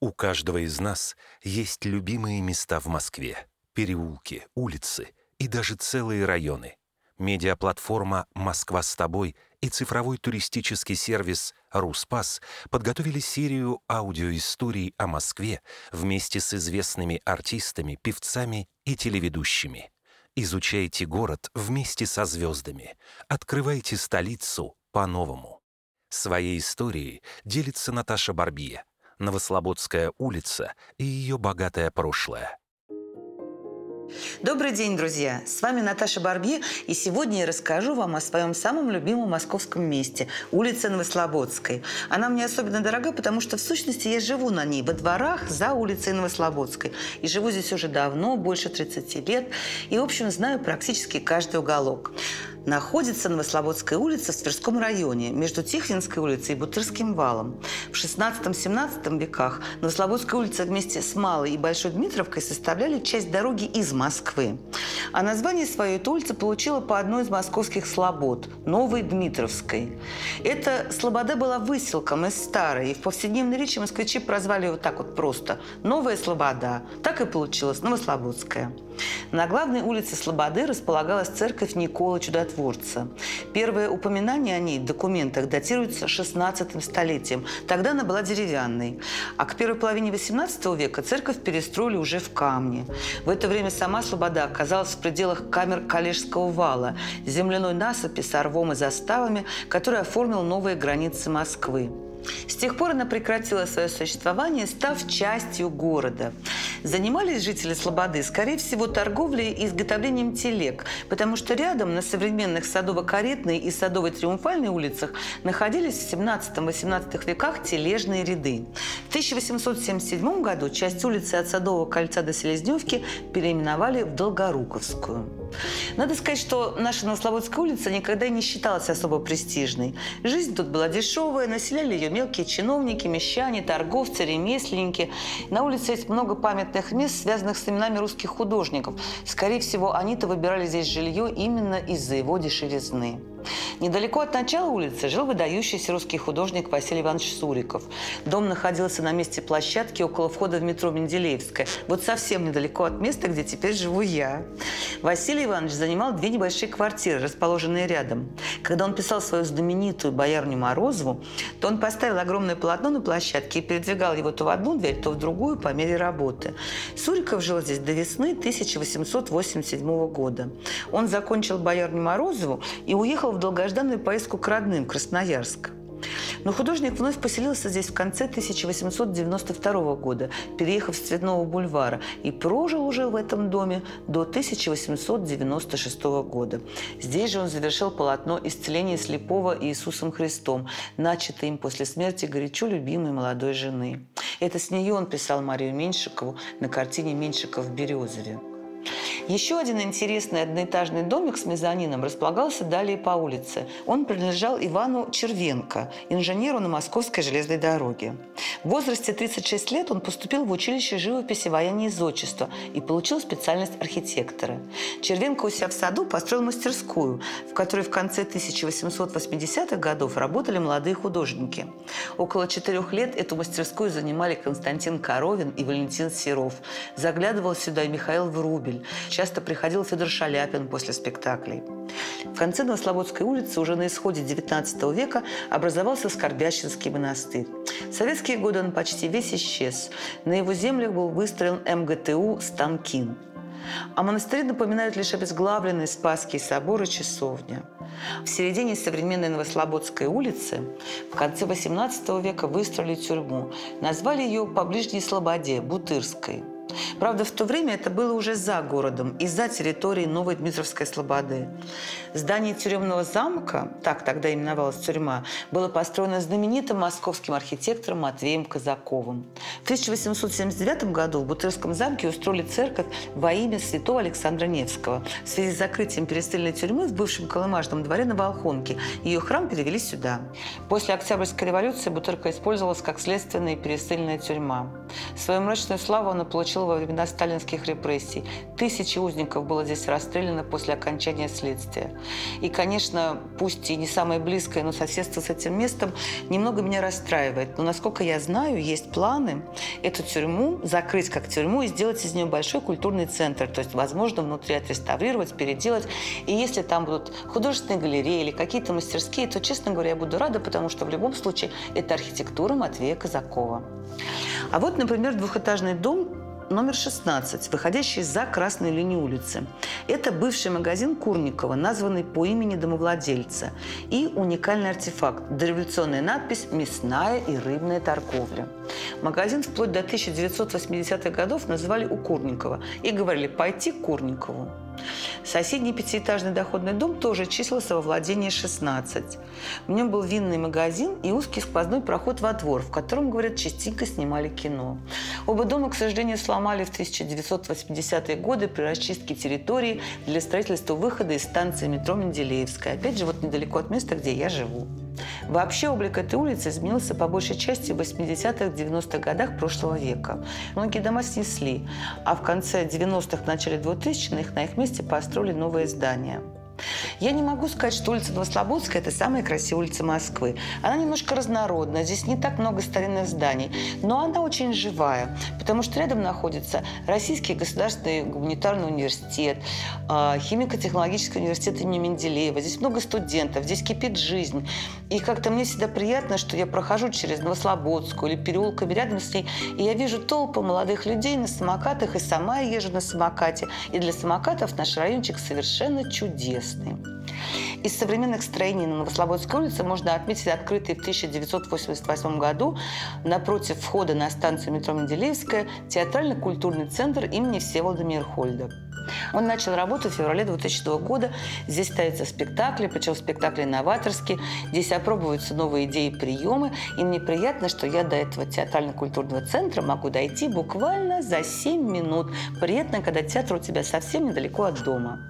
У каждого из нас есть любимые места в Москве. Переулки, улицы и даже целые районы. Медиаплатформа «Москва с тобой» и цифровой туристический сервис «Руспас» подготовили серию аудиоисторий о Москве вместе с известными артистами, певцами и телеведущими. Изучайте город вместе со звездами. Открывайте столицу по-новому. Своей историей делится Наташа Барбия, Новослободская улица и ее богатое прошлое. Добрый день, друзья! С вами Наташа Барбье, и сегодня я расскажу вам о своем самом любимом московском месте – улице Новослободской. Она мне особенно дорога, потому что в сущности я живу на ней, во дворах за улицей Новослободской. И живу здесь уже давно, больше 30 лет, и, в общем, знаю практически каждый уголок находится Новослободская улица в Тверском районе, между Тихвинской улицей и Бутырским валом. В 16-17 веках Новослободская улица вместе с Малой и Большой Дмитровкой составляли часть дороги из Москвы. А название своей эта улица получила по одной из московских слобод – Новой Дмитровской. Эта слобода была выселком из старой, и в повседневной речи москвичи прозвали ее так вот просто – Новая Слобода. Так и получилось – Новослободская. На главной улице Слободы располагалась церковь Николы Чудотворца. Первое упоминание о ней в документах датируется 16 столетием. Тогда она была деревянной. А к первой половине 18 века церковь перестроили уже в камне. В это время сама Слобода оказалась в пределах камер Калежского вала, земляной насыпи с орвом и заставами, который оформил новые границы Москвы. С тех пор она прекратила свое существование, став частью города. Занимались жители Слободы, скорее всего, торговлей и изготовлением телег, потому что рядом на современных Садово-Каретной и Садово-Триумфальной улицах находились в 17-18 веках тележные ряды. В 1877 году часть улицы от Садового кольца до Селезневки переименовали в Долгоруковскую. Надо сказать, что наша Новослободская улица никогда не считалась особо престижной. Жизнь тут была дешевая, населяли ее мелкие чиновники, мещане, торговцы, ремесленники. На улице есть много памятных мест, связанных с именами русских художников. Скорее всего, они-то выбирали здесь жилье именно из-за его дешевизны. Недалеко от начала улицы жил выдающийся русский художник Василий Иванович Суриков. Дом находился на месте площадки около входа в метро Менделеевская. Вот совсем недалеко от места, где теперь живу я. Василий Иванович занимал две небольшие квартиры, расположенные рядом. Когда он писал свою знаменитую «Боярню Морозову», то он поставил огромное полотно на площадке и передвигал его то в одну дверь, то в другую по мере работы. Суриков жил здесь до весны 1887 года. Он закончил «Боярню Морозову» и уехал в долгожданную поездку к родным, Красноярск. Но художник вновь поселился здесь в конце 1892 года, переехав с Цветного бульвара, и прожил уже в этом доме до 1896 года. Здесь же он завершил полотно «Исцеление слепого Иисусом Христом», начатое им после смерти горячо любимой молодой жены. Это с нее он писал Марию Меньшикову на картине «Меньшиков в Березове». Еще один интересный одноэтажный домик с мезонином располагался далее по улице. Он принадлежал Ивану Червенко, инженеру на Московской железной дороге. В возрасте 36 лет он поступил в училище живописи, вояния и и получил специальность архитектора. Червенко у себя в саду построил мастерскую, в которой в конце 1880-х годов работали молодые художники. Около четырех лет эту мастерскую занимали Константин Коровин и Валентин Серов. Заглядывал сюда и Михаил Врубель. Часто приходил Федор Шаляпин после спектаклей. В конце Новослободской улицы уже на исходе XIX века образовался Скорбящинский монастырь. В советские годы он почти весь исчез. На его землях был выстроен МГТУ «Станкин». О монастыре напоминают лишь обезглавленные Спасский собор и часовня. В середине современной Новослободской улицы в конце XVIII века выстроили тюрьму. Назвали ее по ближней Слободе – Бутырской – Правда, в то время это было уже за городом и за территорией Новой Дмитровской Слободы. Здание тюремного замка, так тогда именовалась тюрьма, было построено знаменитым московским архитектором Матвеем Казаковым. В 1879 году в Бутырском замке устроили церковь во имя святого Александра Невского. В связи с закрытием перестыльной тюрьмы в бывшем Колымажном дворе на Волхонке ее храм перевели сюда. После Октябрьской революции Бутырка использовалась как следственная и перестыльная тюрьма. Свою мрачную славу она получила совершил во времена сталинских репрессий. Тысячи узников было здесь расстреляно после окончания следствия. И, конечно, пусть и не самое близкое, но соседство с этим местом немного меня расстраивает. Но, насколько я знаю, есть планы эту тюрьму закрыть как тюрьму и сделать из нее большой культурный центр. То есть, возможно, внутри отреставрировать, переделать. И если там будут художественные галереи или какие-то мастерские, то, честно говоря, я буду рада, потому что в любом случае это архитектура Матвея Казакова. А вот, например, двухэтажный дом номер 16, выходящий за красной линию улицы. Это бывший магазин Курникова, названный по имени домовладельца. И уникальный артефакт – дореволюционная надпись «Мясная и рыбная торговля». Магазин вплоть до 1980-х годов называли у Курникова и говорили «пойти к Курникову». Соседний пятиэтажный доходный дом тоже числился во владении 16. В нем был винный магазин и узкий сквозной проход во двор, в котором, говорят, частенько снимали кино. Оба дома, к сожалению, сломали в 1980-е годы при расчистке территории для строительства выхода из станции метро Менделеевская. Опять же, вот недалеко от места, где я живу. Вообще облик этой улицы изменился по большей части в 80-х, 90-х годах прошлого века. Многие дома снесли, а в конце 90-х, начале 2000-х на их месте построили новые здания. Я не могу сказать, что улица Новослободская – это самая красивая улица Москвы. Она немножко разнородная, здесь не так много старинных зданий, но она очень живая, потому что рядом находится Российский государственный гуманитарный университет, а, химико-технологический университет имени Менделеева. Здесь много студентов, здесь кипит жизнь. И как-то мне всегда приятно, что я прохожу через Новослободскую или переулками рядом с ней, и я вижу толпы молодых людей на самокатах, и сама езжу на самокате. И для самокатов наш райончик совершенно чудесный. Из современных строений на Новослободской улице можно отметить открытый в 1988 году напротив входа на станцию метро Менделеевская театрально-культурный центр имени Всеволода Мирхольда. Он начал работу в феврале 2000 года. Здесь ставятся спектакли, причем спектакли новаторские. Здесь опробуются новые идеи и приемы. И мне приятно, что я до этого театрально-культурного центра могу дойти буквально за 7 минут. Приятно, когда театр у тебя совсем недалеко от дома.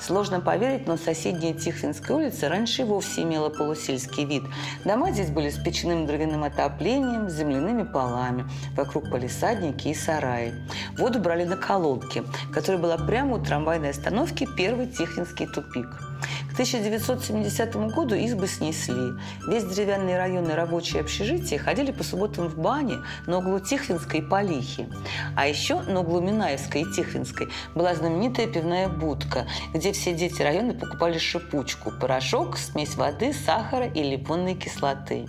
Сложно поверить, но соседняя Тихвинская улица раньше вовсе имела полусельский вид. Дома здесь были с печным дровяным отоплением, с земляными полами. Вокруг полисадники и сараи. Воду брали на колодке, которая была прямо у трамвайной остановки первый Тихвинский тупик. К 1970 году избы снесли. Весь деревянный район и рабочие общежития ходили по субботам в бане на углу Тихвинской и Полихи. А еще на углу Минаевской и Тихвинской была знаменитая пивная будка, где все дети района покупали шипучку – порошок, смесь воды, сахара и лимонной кислоты.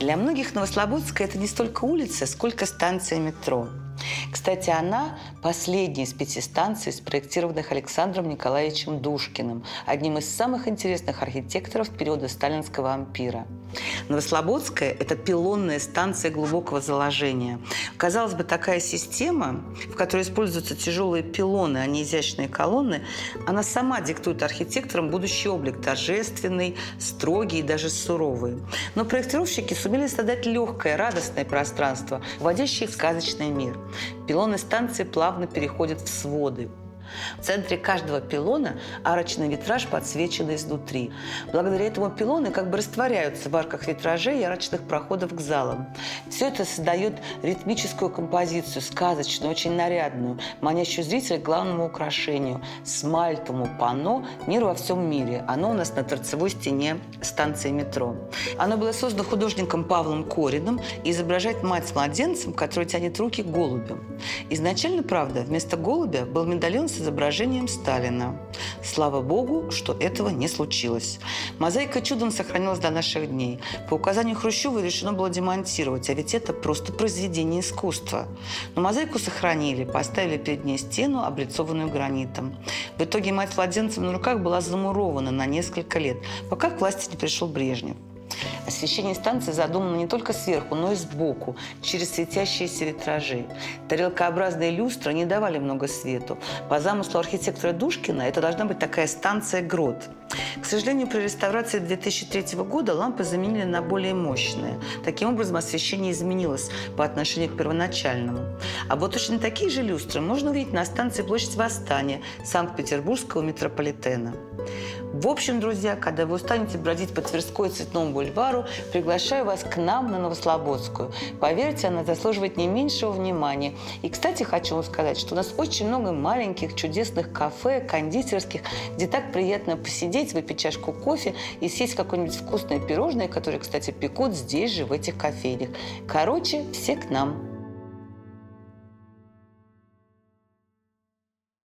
Для многих Новослободская – это не столько улица, сколько станция метро – кстати, она последняя из пяти станций, спроектированных Александром Николаевичем Душкиным, одним из самых интересных архитекторов периода сталинского ампира. Новослободская – это пилонная станция глубокого заложения. Казалось бы, такая система, в которой используются тяжелые пилоны, а не изящные колонны, она сама диктует архитекторам будущий облик – торжественный, строгий и даже суровый. Но проектировщики сумели создать легкое, радостное пространство, вводящее в сказочный мир. Пилоны станции плавно переходят в своды. В центре каждого пилона арочный витраж подсвечен изнутри. Благодаря этому пилоны как бы растворяются в арках витражей и арочных проходов к залам. Все это создает ритмическую композицию, сказочную, очень нарядную, манящую зрителя к главному украшению – смальтовому панно «Мир во всем мире». Оно у нас на торцевой стене станции метро. Оно было создано художником Павлом Кориным и изображает мать с младенцем, который тянет руки к голубю. Изначально, правда, вместо голубя был медальон с изображением Сталина. Слава богу, что этого не случилось. Мозаика чудом сохранилась до наших дней. По указанию Хрущева решено было демонтировать, а ведь это просто произведение искусства. Но мозаику сохранили, поставили перед ней стену, облицованную гранитом. В итоге мать младенцем на руках была замурована на несколько лет, пока к власти не пришел Брежнев. Освещение станции задумано не только сверху, но и сбоку, через светящиеся витражи. Тарелкообразные люстры не давали много свету. По замыслу архитектора Душкина это должна быть такая станция-грот. К сожалению, при реставрации 2003 года лампы заменили на более мощные. Таким образом, освещение изменилось по отношению к первоначальному. А вот точно такие же люстры можно увидеть на станции Площадь Восстания Санкт-Петербургского метрополитена. В общем, друзья, когда вы устанете бродить по Тверской Цветному бульвару, приглашаю вас к нам на Новослободскую. Поверьте, она заслуживает не меньшего внимания. И, кстати, хочу вам сказать, что у нас очень много маленьких чудесных кафе, кондитерских, где так приятно посидеть, выпить чашку кофе и съесть какое-нибудь вкусное пирожное, которое, кстати, пекут здесь же, в этих кофейнях. Короче, все к нам.